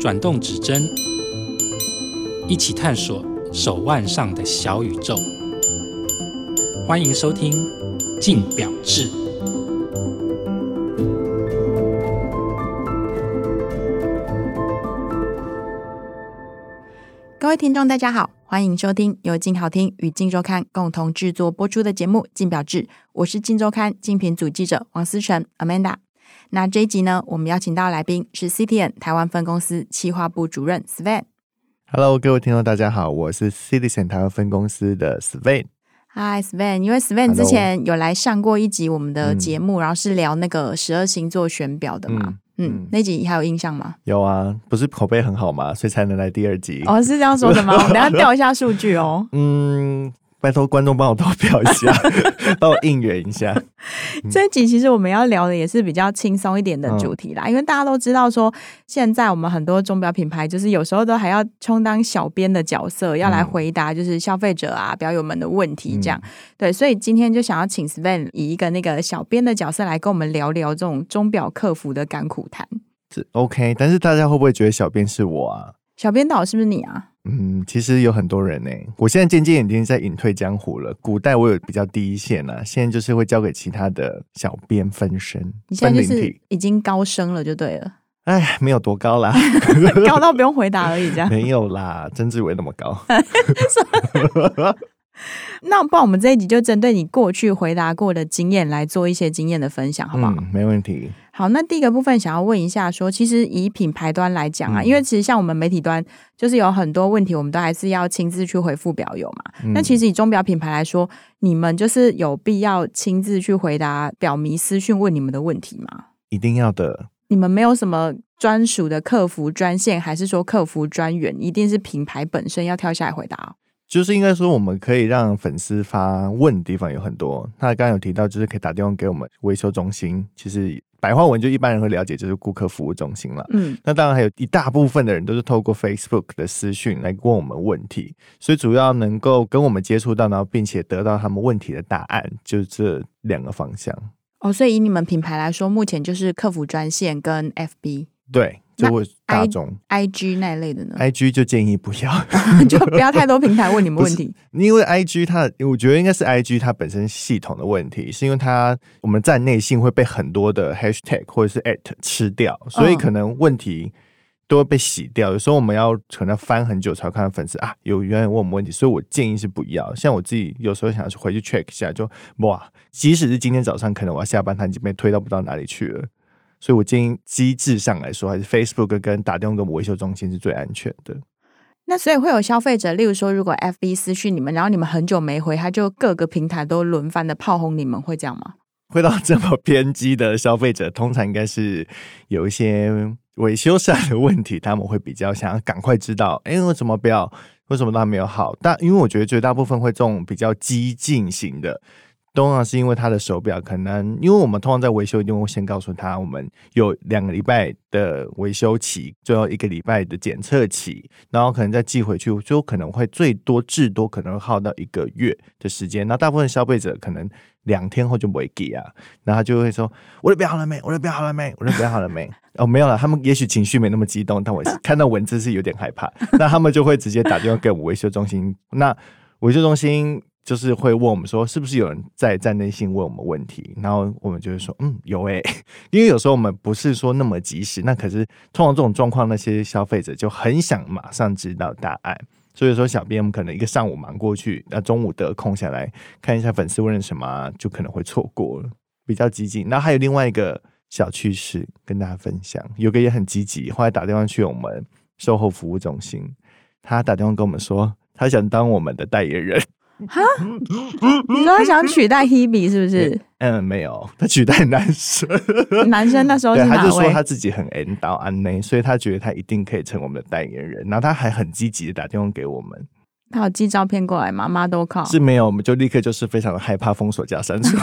转动指针，一起探索手腕上的小宇宙。欢迎收听《镜表志》。各位听众，大家好，欢迎收听由镜好听与镜周刊共同制作播出的节目《镜表志》，我是镜周刊精品组记者王思成 Amanda。那这一集呢，我们邀请到来宾是 CTN 台湾分公司企划部主任 Sven。Hello，各位听众，大家好，我是 Citizen 台湾分公司的 Sven。Hi Sven，因为 Sven 之前有来上过一集我们的节目.然后是聊那个十二星座选表的嘛，嗯，那集还有印象吗？有啊，不是口碑很好嘛，所以才能来第二集。哦，是这样说的吗？我们等下调一下数据哦。嗯。拜托观众帮我投票一下，帮我应援一下。这一集其实我们要聊的也是比较轻松一点的主题啦，嗯、因为大家都知道说，现在我们很多钟表品牌就是有时候都还要充当小编的角色，要来回答就是消费者啊、表友们的问题这样。嗯、对，所以今天就想要请 Sven 以一个那个小编的角色来跟我们聊聊这种钟表客服的甘苦谈。是 OK，但是大家会不会觉得小编是我啊？小编导是不是你啊？嗯，其实有很多人呢。我现在渐渐已经在隐退江湖了。古代我有比较第一线啊，现在就是会交给其他的小编分身。你现在就是已经高升了，就对了。哎，没有多高啦，高到不用回答而已，这样。没有啦，曾志伟那么高。那不然我们这一集就针对你过去回答过的经验来做一些经验的分享，好不好？嗯，没问题。好，那第一个部分想要问一下说，说其实以品牌端来讲啊，嗯、因为其实像我们媒体端，就是有很多问题，我们都还是要亲自去回复表友嘛。嗯、那其实以钟表品牌来说，你们就是有必要亲自去回答表迷私讯问你们的问题吗？一定要的。你们没有什么专属的客服专线，还是说客服专员一定是品牌本身要跳下来回答？就是应该说，我们可以让粉丝发问的地方有很多。那刚刚有提到，就是可以打电话给我们维修中心。其实白话文就一般人会了解，就是顾客服务中心了。嗯，那当然还有一大部分的人都是透过 Facebook 的私讯来问我们问题。所以主要能够跟我们接触到，然后并且得到他们问题的答案，就是这两个方向。哦，所以以你们品牌来说，目前就是客服专线跟 FB。对。就会大众 I G 那类的呢？I G 就建议不要，就不要太多平台问你们问题。因为 I G 它，我觉得应该是 I G 它本身系统的问题，是因为它我们站内信会被很多的 Hashtag 或者是 at 吃掉，所以可能问题都会被洗掉。有时候我们要可能要翻很久才看到粉丝啊，有原来问我们问题，所以我建议是不要。像我自己有时候想要回去 check 一下，就哇，即使是今天早上，可能我要下班，它已经被推到不知道哪里去了。所以，我建议机制上来说，还是 Facebook 跟打电话跟我们维修中心是最安全的。那所以会有消费者，例如说，如果 FB 私讯你们，然后你们很久没回，他就各个平台都轮番的炮轰你们，会这样吗？会到这么偏激的消费者，通常应该是有一些维修上的问题，他们会比较想要赶快知道，哎，为什么不要？为什么都还没有好？但因为我觉得绝大部分会这种比较激进型的。通常是因为他的手表可能，因为我们通常在维修一定会先告诉他，我们有两个礼拜的维修期，最后一个礼拜的检测期，然后可能再寄回去，就可能会最多至多可能耗到一个月的时间。那大部分消费者可能两天后就不会给啊，然后他就会说：“我的表好了没？我的表好了没？我的表好了没？” 哦，没有了。他们也许情绪没那么激动，但我看到文字是有点害怕。那他们就会直接打电话给我们维修中心。那维修中心。就是会问我们说，是不是有人在站内信问我们问题，然后我们就会说，嗯，有诶、因为有时候我们不是说那么及时，那可是通常这种状况，那些消费者就很想马上知道答案，所以说小编我们可能一个上午忙过去，那中午得空下来看一下粉丝问了什么，就可能会错过了，比较激进。那还有另外一个小趣事跟大家分享，有个也很积极，后来打电话去我们售后服务中心，他打电话跟我们说，他想当我们的代言人。哈？你说他想取代 Hebe 是不是？嗯，没有，他取代男生。男生那时候是？他就说他自己很 N 到安内，所以他觉得他一定可以成我们的代言人。然后他还很积极的打电话给我们。他有寄照片过来吗？妈都靠。是没有，我们就立刻就是非常的害怕，封锁加删除。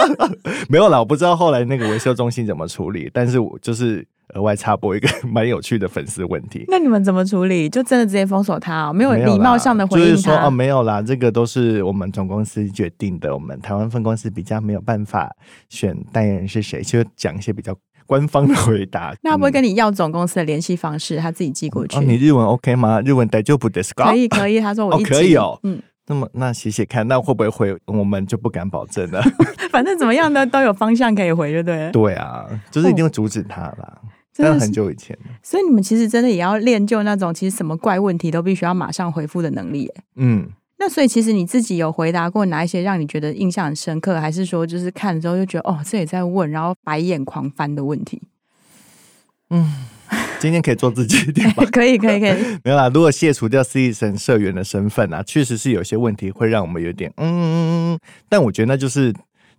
没有啦，我不知道后来那个维修中心怎么处理，但是我就是。额外插播一个蛮有趣的粉丝问题，那你们怎么处理？就真的直接封锁他，没有礼貌上的回应他？就是说哦，没有啦，这个都是我们总公司决定的，我们台湾分公司比较没有办法选代言人是谁，就讲一些比较 官方的回答。那他不会跟你要总公司的联系方式，他自己寄过去。哦，你日文 OK 吗？日文大丈夫ですか？可以可以，他说我一、哦、可以哦。嗯，那么那写写看，那会不会回？我们就不敢保证了。反正怎么样呢，都有方向可以回，就对了。对啊，就是一定会阻止他啦。哦 真的很久以前，所以你们其实真的也要练就那种其实什么怪问题都必须要马上回复的能力。嗯，那所以其实你自己有回答过哪一些让你觉得印象很深刻，还是说就是看了之后就觉得哦，这也在问，然后白眼狂翻的问题？嗯，今天可以做自己一点吧？可以，可以，可以。没有啦，如果卸除掉 Citizen 社员的身份啊，确实是有些问题会让我们有点嗯，但我觉得那就是。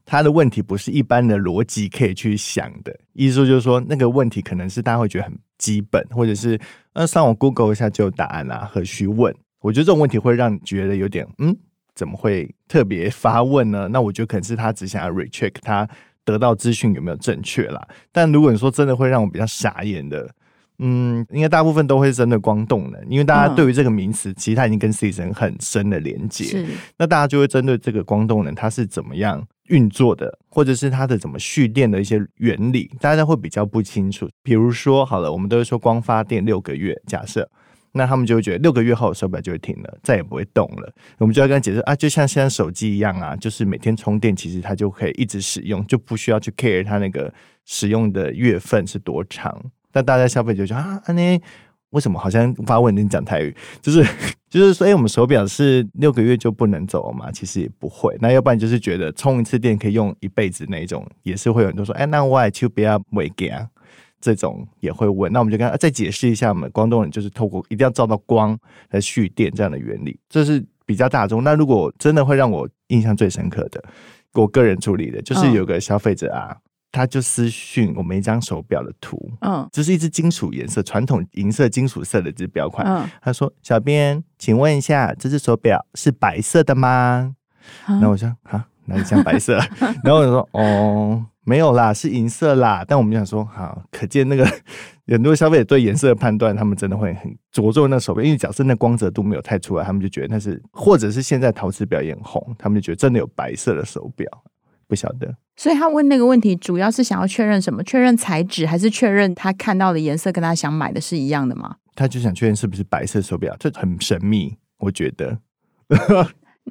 他的问题不是一般的逻辑可以去想的，意思就是说那个问题可能是大家会觉得很基本，或者是呃上网 Google 一下就有答案啊，何须问？我觉得这种问题会让你觉得有点嗯，怎么会特别发问呢？那我觉得可能是他只想要 recheck 他得到资讯有没有正确啦。但如果你说真的会让我比较傻眼的，嗯，应该大部分都会是针对光动能，因为大家对于这个名词，其实它已经跟 Citizen 很深的连接，是那大家就会针对这个光动能它是怎么样。运作的，或者是它的怎么蓄电的一些原理，大家会比较不清楚。比如说，好了，我们都会说光发电六个月，假设，那他们就会觉得六个月后手表就会停了，再也不会动了。我们就要跟他解释啊，就像现在手机一样啊，就是每天充电，其实它就可以一直使用，就不需要去 care 它那个使用的月份是多长。但大家消费者就说啊，那。为什么好像发问你讲台语？就是就是说，哎，我们手表是六个月就不能走了嘛？其实也不会。那要不然就是觉得充一次电可以用一辈子那一种，也是会有人多说，哎，那 why 就不要没给啊？这种也会问。那我们就跟他再解释一下，我们光动人就是透过一定要照到光来蓄电这样的原理，这是比较大众。那如果真的会让我印象最深刻的，我个人处理的就是有个消费者啊。哦他就私讯我们一张手表的图，嗯，这是一只金属颜色、传统银色、金属色的这只表款。嗯，他说：“小编，请问一下，这只手表是白色的吗？”然后我说：“啊，哪里像白色？” 然后我就说：“哦，没有啦，是银色啦。”但我们想说，好，可见那个很多消费者对颜色的判断，他们真的会很着重那手表，因为假设那光泽度没有太出来，他们就觉得那是，或者是现在陶瓷表也很红，他们就觉得真的有白色的手表，不晓得。所以他问那个问题，主要是想要确认什么？确认材质，还是确认他看到的颜色跟他想买的是一样的吗？他就想确认是不是白色手表，这很神秘，我觉得。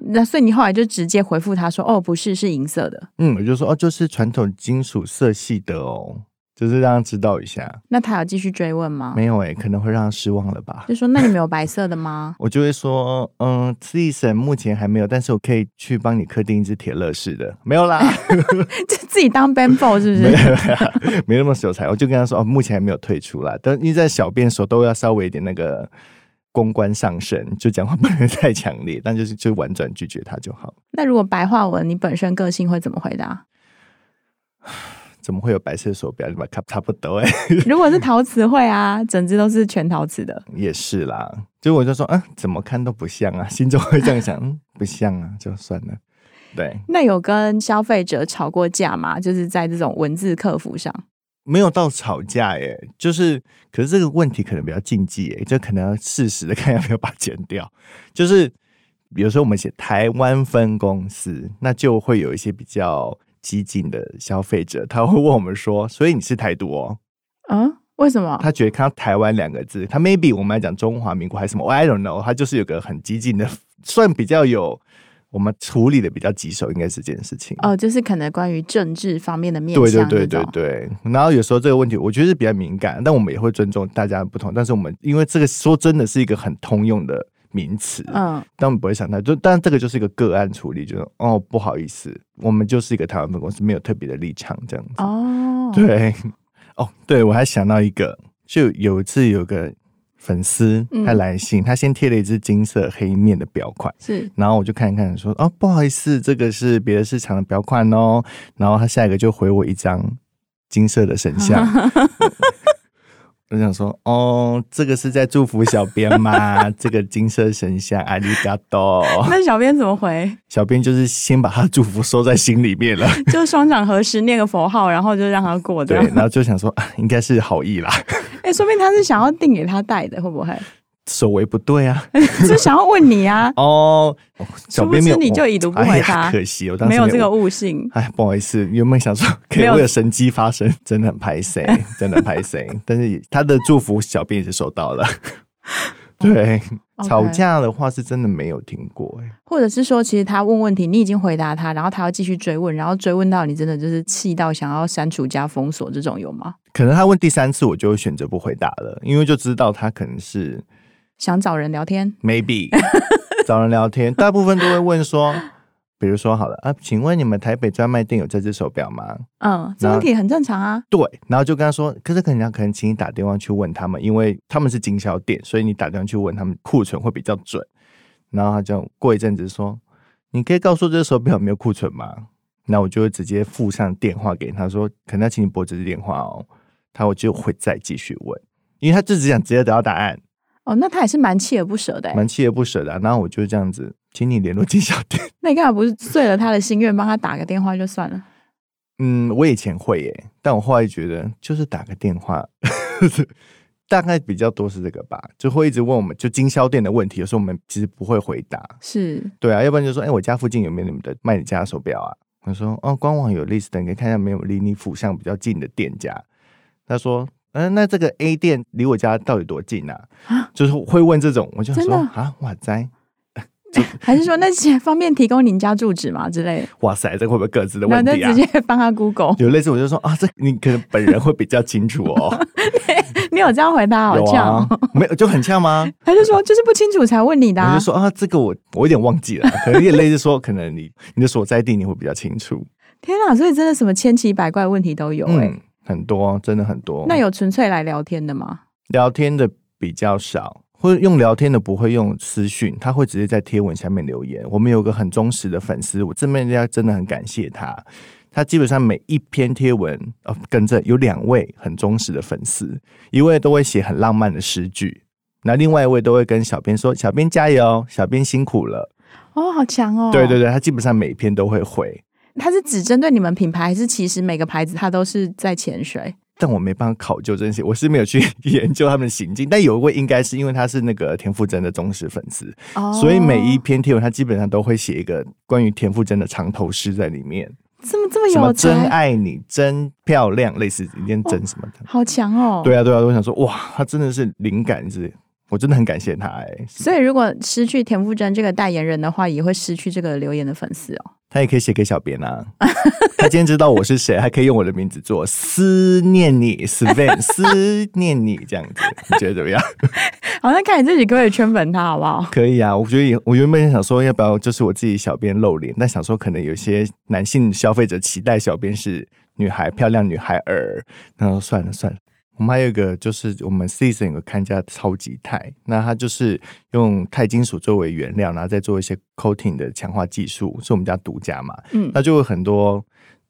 那所以你后来就直接回复他说：“哦，不是，是银色的。”嗯，我就说：“哦，就是传统金属色系的哦。”就是让他知道一下。那他有继续追问吗？没有哎、欸，可能会让他失望了吧。就说那你没有白色的吗？我就会说，嗯，Citizen 目前还没有，但是我可以去帮你刻定一只铁乐式的。没有啦，就自己当 bamboo 是不是？没有，没那么手残。我就跟他说，哦，目前还没有退出啦。但因为在小编手都要稍微一点那个公关上升，就讲话不能太强烈，但就是就婉转拒绝他就好。那如果白话文，你本身个性会怎么回答？怎么会有白色手表？你把它差不多哎。如果是陶瓷会啊，整只都是全陶瓷的。也是啦，就我就说，嗯，怎么看都不像啊，心中会这样想，嗯，不像啊，就算了。对，那有跟消费者吵过架吗？就是在这种文字客服上，没有到吵架耶，就是，可是这个问题可能比较禁忌耶，就可能要适时的看要不要把它剪掉。就是，比如说我们写台湾分公司，那就会有一些比较。激进的消费者，他会问我们说：“所以你是台独哦？”啊，为什么？他觉得看到“台湾”两个字，他 maybe 我们来讲中华民国还是什么？I don't know。他就是有个很激进的，算比较有我们处理的比较棘手，应该是这件事情。哦，就是可能关于政治方面的面向。对对对对对。然后有时候这个问题，我觉得是比较敏感，但我们也会尊重大家的不同。但是我们因为这个说真的是一个很通用的。名词，嗯，但我们不会想太多，就但这个就是一个个案处理，就是哦，不好意思，我们就是一个台湾分公司，没有特别的立场这样子。哦，对，哦，对，我还想到一个，就有一次有个粉丝他来信，嗯、他先贴了一只金色黑面的表款，是，然后我就看一看，说哦，不好意思，这个是别的市场的表款哦，然后他下一个就回我一张金色的神像。我想说，哦，这个是在祝福小编吗？这个金色神像，阿里嘎多。那小编怎么回？小编就是先把他祝福收在心里面了，就双掌合十，念个佛号，然后就让他过。对，然后就想说，应该是好意啦。哎、欸，说不定他是想要订给他戴的，会不会？手围不对啊，就想要问你啊。哦，小编没有，你就已读不回他，哎、可惜我当时没有这个悟性。哎，不好意思，原本想说可以为了神机发生，真的很拍谁，真的拍谁。但是他的祝福，小编也是收到了。对，Okay. 吵架的话是真的没有听过哎，或者是说，其实他问问题，你已经回答他，然后他要继续追问，然后追问到你真的就是气到想要删除加封锁这种有吗？可能他问第三次，我就会选择不回答了，因为就知道他可能是想找人聊天，maybe 找人聊天，大部分都会问说。比如说好了啊，请问你们台北专卖店有这只手表吗？嗯，这问题很正常啊。对，然后就跟他说，可是可能可能请你打电话去问他们，因为他们是经销店，所以你打电话去问他们库存会比较准。然后他就过一阵子说，你可以告诉我这只手表有没有库存吗？那我就会直接附上电话给他说，可能要请你拨这支电话哦。他我就会再继续问，因为他就只想直接得到答案。哦，那他也是蛮锲而不舍的，蛮锲而不舍的啊。然后我就这样子，请你联络经销店。那你干嘛不是遂了他的心愿，帮他打个电话就算了？嗯，我以前会耶，但我后来觉得，就是打个电话，大概比较多是这个吧，就会一直问我们就经销店的问题，有时候我们其实不会回答。是，对啊，要不然就说，哎，我家附近有没有你们的卖你家的手表啊？他说，哦，官网有 list，你可以看一下没有离你府上比较近的店家。他说。嗯、呃，那这个 A 店离我家到底多近啊？啊就是会问这种，我就说啊，哇塞，还是说那些方便提供您家住址吗之类的？哇塞，这会不会各自的问题啊？直接帮他 Google，有类似我就说啊，这你可能本人会比较清楚哦。你有这样回答好呛？啊、没有就很呛吗？还是说就是不清楚才问你的、啊？我就说啊，这个我我有点忘记了，可能也类似说，可能你你的所在地你会比较清楚。天哪，所以真的什么千奇百怪的问题都有哎、欸。嗯很多，真的很多。那有纯粹来聊天的吗？聊天的比较少，或者用聊天的不会用私讯，他会直接在贴文下面留言。我们有个很忠实的粉丝，我这边要真的很感谢他。他基本上每一篇贴文，呃，跟着有两位很忠实的粉丝，一位都会写很浪漫的诗句，那另外一位都会跟小编说：“小编加油，小编辛苦了。”哦，好强哦！对对对，他基本上每一篇都会回。他是只针对你们品牌，还是其实每个牌子他都是在潜水？但我没办法考究这些，我是没有去研究他们的行径。但有一位应该是因为他是那个田馥甄的忠实粉丝，哦、所以每一篇贴文他基本上都会写一个关于田馥甄的长头诗在里面。这么这么有真爱你，真漂亮，类似一件真什么的，哦、好强哦！对啊对啊，我想说哇，他真的是灵感是，我真的很感谢他哎。所以如果失去田馥甄这个代言人的话，也会失去这个留言的粉丝哦。他也可以写给小编啊，他今天知道我是谁，还可以用我的名字做思念你，Sven 思念你这样子，你觉得怎么样？好，那看你自己可不可以圈粉他，好不好？可以啊，我觉得我原本想说要不要就是我自己小编露脸，但想说可能有些男性消费者期待小编是女孩，漂亮女孩儿，然后算了算了。我们还有一个就是我们 Season 有个看家超级钛，那它就是用钛金属作为原料，然后再做一些 coating 的强化技术，是我们家独家嘛。嗯，那就有很多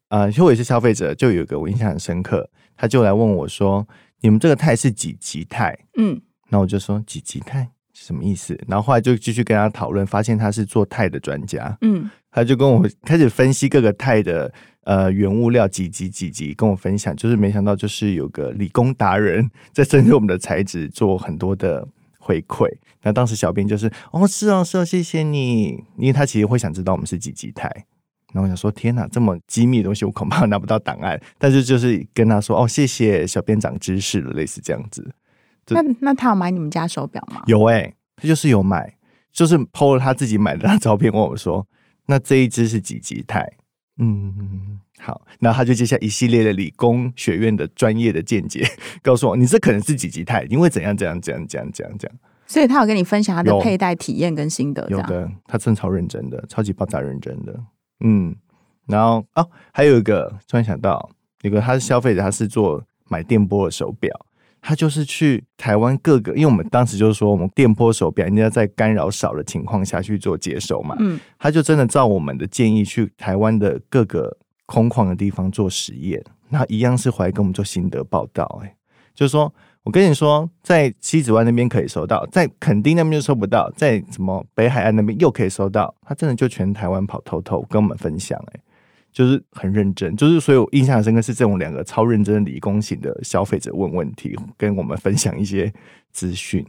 呃，因为我也是消费者，就有一个我印象很深刻，他就来问我说：“你们这个钛是几级钛？”嗯，那我就说几级钛是什么意思？然后后来就继续跟他讨论，发现他是做钛的专家。嗯，他就跟我开始分析各个钛的。呃，原物料几级几级跟我分享，就是没想到就是有个理工达人在针对我们的材质做很多的回馈。那当时小编就是哦，是哦，是哦，谢谢你，因为他其实会想知道我们是几级钛。然后我想说，天哪，这么机密的东西我恐怕拿不到档案。但是就是跟他说哦，谢谢小编长知识了，类似这样子。那那他有买你们家手表吗？有哎、欸，他就是有买，就是 PO 了他自己买的照片，问我说，那这一只是几级钛？嗯，好，那他就接下一系列的理工学院的专业的见解，告诉我你这可能是几级钛，因为怎样怎样怎样怎样怎样怎样。所以他有跟你分享他的佩戴体验跟心得，有的，他真的超认真的，超级爆炸认真的。嗯，然后哦，还有一个突然想到，一个他是消费者，他是做买电波的手表。他就是去台湾各个，因为我们当时就是说，我们电波手表应该要在干扰少的情况下去做接收嘛。嗯，他就真的照我们的建议去台湾的各个空旷的地方做实验，那一样是回来跟我们做心得报道。哎，就是说我跟你说，在西子湾那边可以收到，在垦丁那边就收不到，在什么北海岸那边又可以收到，他真的就全台湾跑透透跟我们分享。哎。就是很认真，就是所以我印象很深刻是这种两个超认真的理工型的消费者问问题，跟我们分享一些资讯。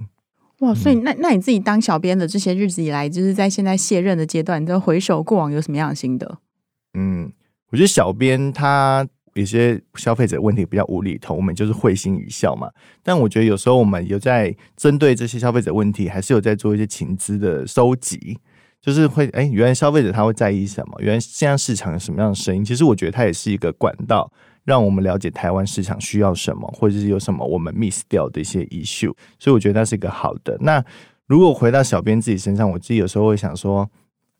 哇，所以那那你自己当小编的这些日子以来，就是在现在卸任的阶段，你都回首过往有什么样的心得？嗯，我觉得小编他有些消费者问题比较无厘头，我们就是会心一笑嘛。但我觉得有时候我们有在针对这些消费者问题，还是有在做一些情资的收集，就是会哎，原来消费者他会在意什么？原来现在市场有什么样的声音？其实我觉得它也是一个管道。让我们了解台湾市场需要什么，或者是有什么我们 miss 掉的一些 issue，所以我觉得那是一个好的。那如果回到小编自己身上，我自己有时候会想说，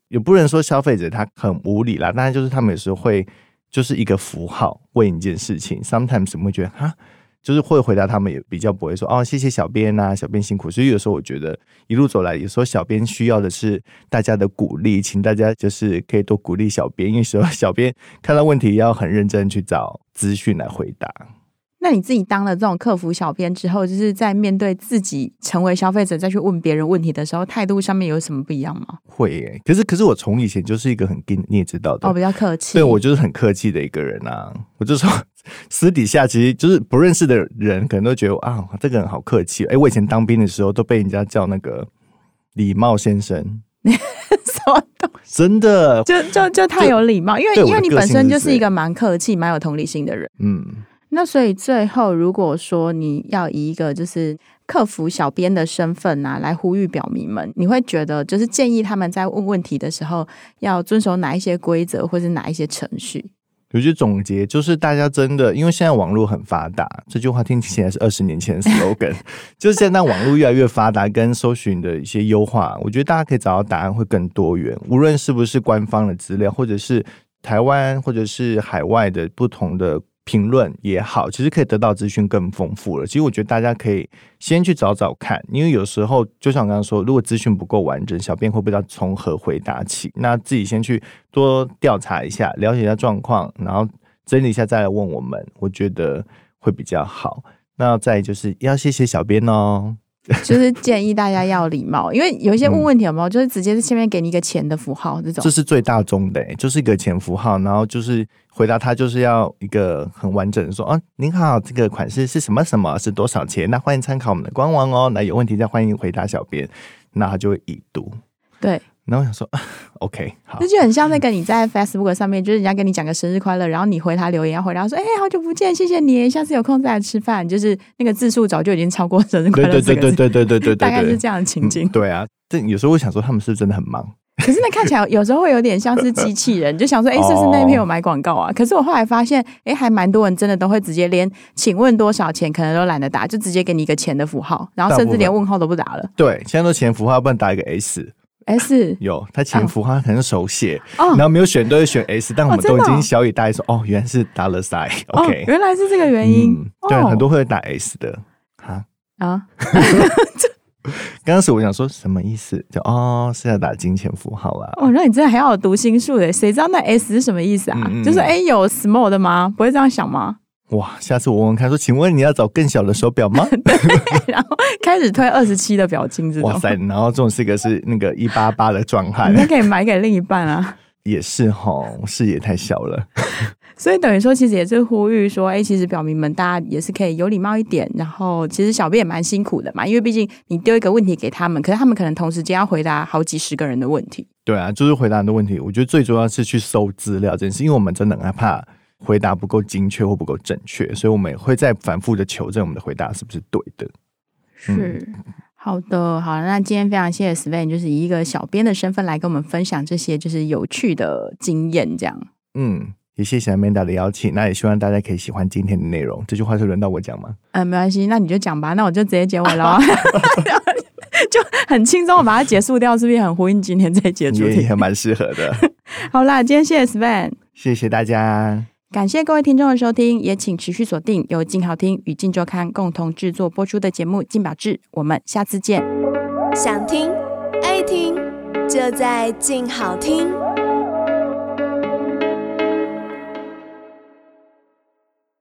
也不能说消费者他很无理啦，但是就是他们有时候会就是一个符号问一件事情，sometimes 我们会觉得哈。就是会回答他们也比较不会说哦，谢谢小编呐、啊，小编辛苦。所以有时候我觉得一路走来，有时候小编需要的是大家的鼓励，请大家就是可以多鼓励小编，因为说小编看到问题要很认真去找资讯来回答。那你自己当了这种客服小编之后，就是在面对自己成为消费者再去问别人问题的时候，态度上面有什么不一样吗？会耶，可是可是我从以前就是一个很跟你也知道的，哦，比较客气，对，我就是很客气的一个人啊。我就说私底下其实就是不认识的人，可能都觉得啊，这个人好客气。哎，我以前当兵的时候都被人家叫那个礼貌先生，什么东西？真的，就就就太有礼貌，因为因为你本身就是一个蛮客气、蛮有同理心的人，嗯。那所以最后，如果说你要以一个就是客服小编的身份啊，来呼吁表迷们，你会觉得就是建议他们在问问题的时候要遵守哪一些规则，或是哪一些程序？有些总结就是大家真的，因为现在网络很发达，这句话听起来是二十年前的 slogan，就是现在网络越来越发达，跟搜寻的一些优化，我觉得大家可以找到答案会更多元，无论是不是官方的资料，或者是台湾或者是海外的不同的。评论也好，其实可以得到资讯更丰富了。其实我觉得大家可以先去找找看，因为有时候就像我刚刚说，如果资讯不够完整，小编会不知道从何回答起。那自己先去多调查一下，了解一下状况，然后整理一下再来问我们，我觉得会比较好。那再就是要谢谢小编哦。就是建议大家要礼貌，因为有一些问问题有没有，就是直接在前面给你一个钱的符号这种，这是最大宗的，就是一个钱符号，然后就是回答他就是要一个很完整的说，哦，您好，这个款式是什么什么，是多少钱？那欢迎参考我们的官网哦。那有问题再欢迎回答小编，那他就会已读。对。然后想说，OK，好，那就很像那个你在 Facebook 上面，就是人家跟你讲个生日快乐，然后你回他留言，要回，然后说，哎，好久不见，谢谢你，下次有空再来吃饭。就是那个字数早就已经超过生日快乐。对对对对对对对，大概是这样的情景。对啊，这有时候我想说，他们是真的很忙，可是那看起来有时候会有点像是机器人，就想说，哎，是不是那篇有买广告啊？可是我后来发现，哎，还蛮多人真的都会直接连请问多少钱，可能都懒得打，就直接给你一个钱的符号，然后甚至连问号都不打了。对，现在都钱符号，不能打一个 S。S 有，他前符号可能手写，哦，然后没有选对选 S，哦，但我们都已经小以大意说，哦，原来是 dollar sign，OK，原来是这个原因，嗯对，哦，很多会打 S 的，哈？啊，刚开始我想说什么意思，就哦是要打金钱符号啦，哦，那你真的还要有读心术诶，谁知道那 S 是什么意思啊？嗯，就是哎有 small 的吗？不会这样想吗？哇！下次我问问看，说，请问你要找更小的手表吗？对，然后开始推二十七的表金，这种。哇塞！然后这种是一个是那个一八八的状态，你可以买给另一半啊。也是哈，视野太小了。所以等于说，其实也是呼吁说，哎、欸，其实表明们大家也是可以有礼貌一点。然后，其实小编也蛮辛苦的嘛，因为毕竟你丢一个问题给他们，可是他们可能同时间要回答好几十个人的问题。对啊，就是回答很多问题。我觉得最重要是去搜资料这件事，因为我们真的很害怕。回答不够精确或不够正确，所以我们也会再反复的求证我们的回答是不是对的。是、嗯、好的，好，那今天非常谢谢 Sven，就是以一个小编的身份来跟我们分享这些就是有趣的经验，这样。嗯，也谢谢 Amanda 的邀请，那也希望大家可以喜欢今天的内容。这句话是轮到我讲吗？嗯，没关系，那你就讲吧，那我就直接结尾了，就很轻松，我把它结束掉，是不是很呼应今天这一节主题？也蛮适合的。好啦，今天谢谢 Sven，谢谢大家。感谢各位听众的收听，也请持续锁定由静好听与静周刊共同制作播出的节目《静保志》，我们下次见。想听爱听，就在静好听。